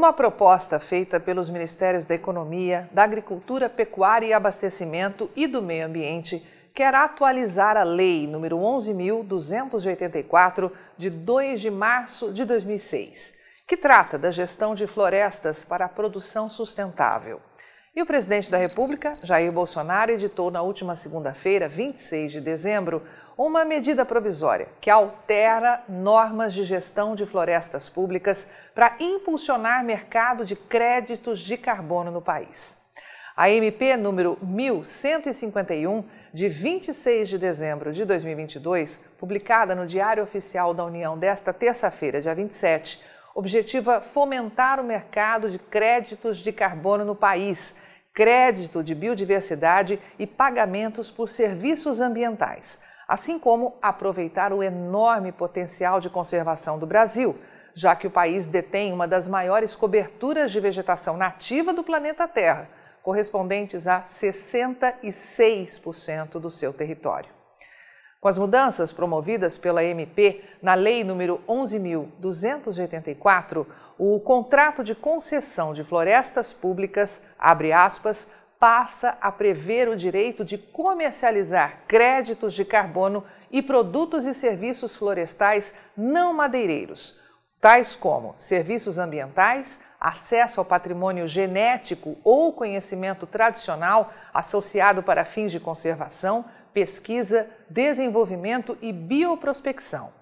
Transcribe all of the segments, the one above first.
Uma proposta feita pelos Ministérios da Economia, da Agricultura, Pecuária e Abastecimento e do Meio Ambiente quer atualizar a Lei nº 11.284, de 2 de março de 2006, que trata da gestão de florestas para a produção sustentável. E o presidente da República, Jair Bolsonaro, editou na última segunda-feira, 26 de dezembro, uma medida provisória que altera normas de gestão de florestas públicas para impulsionar mercado de créditos de carbono no país. A MP número 1151, de 26 de dezembro de 2022, publicada no Diário Oficial da União desta terça-feira, dia 27, objetiva fomentar o mercado de créditos de carbono no país, crédito de biodiversidade e pagamentos por serviços ambientais assim como aproveitar o enorme potencial de conservação do Brasil, já que o país detém uma das maiores coberturas de vegetação nativa do planeta Terra, correspondentes a 66% do seu território. Com as mudanças promovidas pela MP na Lei nº 11.284, o contrato de concessão de florestas públicas, abre aspas, passa a prever o direito de comercializar créditos de carbono e produtos e serviços florestais não madeireiros, tais como serviços ambientais, acesso ao patrimônio genético ou conhecimento tradicional associado para fins de conservação, pesquisa, desenvolvimento e bioprospecção,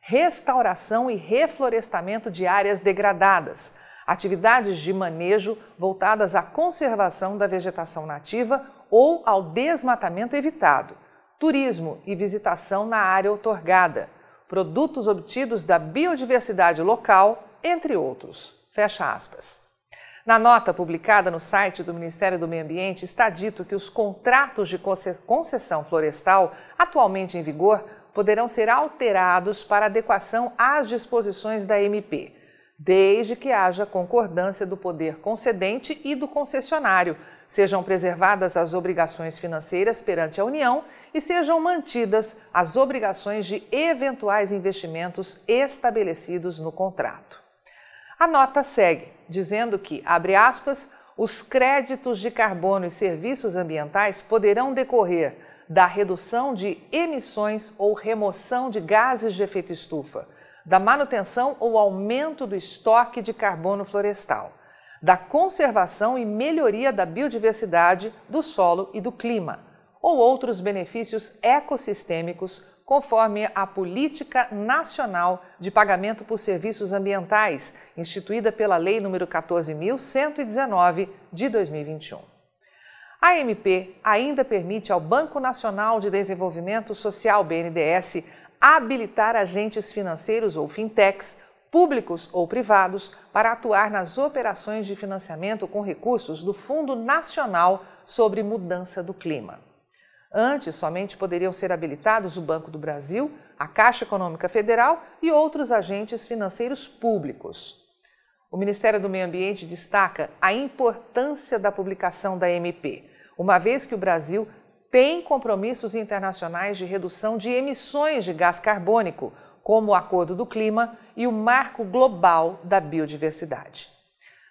restauração e reflorestamento de áreas degradadas atividades de manejo voltadas à conservação da vegetação nativa ou ao desmatamento evitado, turismo e visitação na área outorgada, produtos obtidos da biodiversidade local, entre outros. Fecha aspas. Na nota publicada no site do Ministério do Meio Ambiente está dito que os contratos de concessão florestal atualmente em vigor poderão ser alterados para adequação às disposições da MP desde que haja concordância do poder concedente e do concessionário, sejam preservadas as obrigações financeiras perante a União e sejam mantidas as obrigações de eventuais investimentos estabelecidos no contrato. A nota segue, dizendo que, abre aspas, os créditos de carbono e serviços ambientais poderão decorrer da redução de emissões ou remoção de gases de efeito estufa da manutenção ou aumento do estoque de carbono florestal, da conservação e melhoria da biodiversidade, do solo e do clima, ou outros benefícios ecossistêmicos, conforme a Política Nacional de Pagamento por Serviços Ambientais, instituída pela Lei nº 14.119 de 2021. A MP ainda permite ao Banco Nacional de Desenvolvimento Social, BNDES, habilitar agentes financeiros ou fintechs, públicos ou privados, para atuar nas operações de financiamento com recursos do Fundo Nacional sobre Mudança do Clima. Antes, somente poderiam ser habilitados o Banco do Brasil, a Caixa Econômica Federal e outros agentes financeiros públicos. O Ministério do Meio Ambiente destaca a importância da publicação da MP, uma vez que o Brasil tem compromissos internacionais de redução de emissões de gás carbônico, como o Acordo do Clima e o Marco Global da Biodiversidade.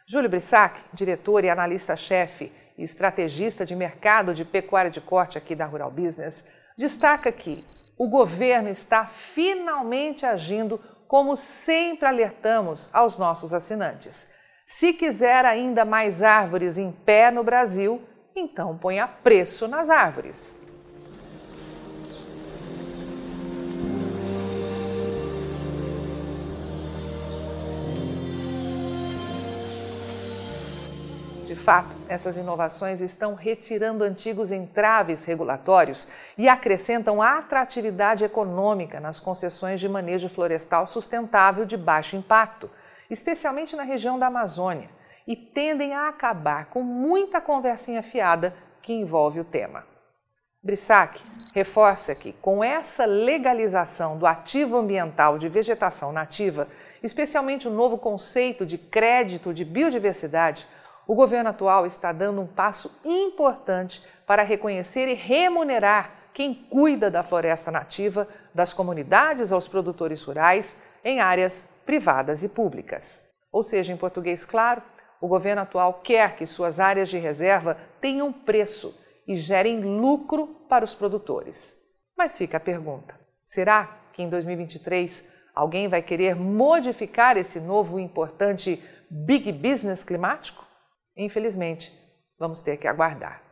Júlio Brissac, diretor e analista-chefe e estrategista de mercado de pecuária de corte aqui da Rural Business, destaca que o governo está finalmente agindo como sempre alertamos aos nossos assinantes. Se quiser ainda mais árvores em pé no Brasil, então ponha preço nas árvores. De fato, essas inovações estão retirando antigos entraves regulatórios e acrescentam atratividade econômica nas concessões de manejo florestal sustentável de baixo impacto, especialmente na região da Amazônia e tendem a acabar com muita conversinha fiada que envolve o tema. Brissac reforça que, com essa legalização do ativo ambiental de vegetação nativa, especialmente o novo conceito de crédito de biodiversidade, o governo atual está dando um passo importante para reconhecer e remunerar quem cuida da floresta nativa, das comunidades aos produtores rurais, em áreas privadas e públicas. Ou seja, em português claro, o governo atual quer que suas áreas de reserva tenham preço e gerem lucro para os produtores. Mas fica a pergunta: será que em 2023 alguém vai querer modificar esse novo e importante big business climático? Infelizmente, vamos ter que aguardar.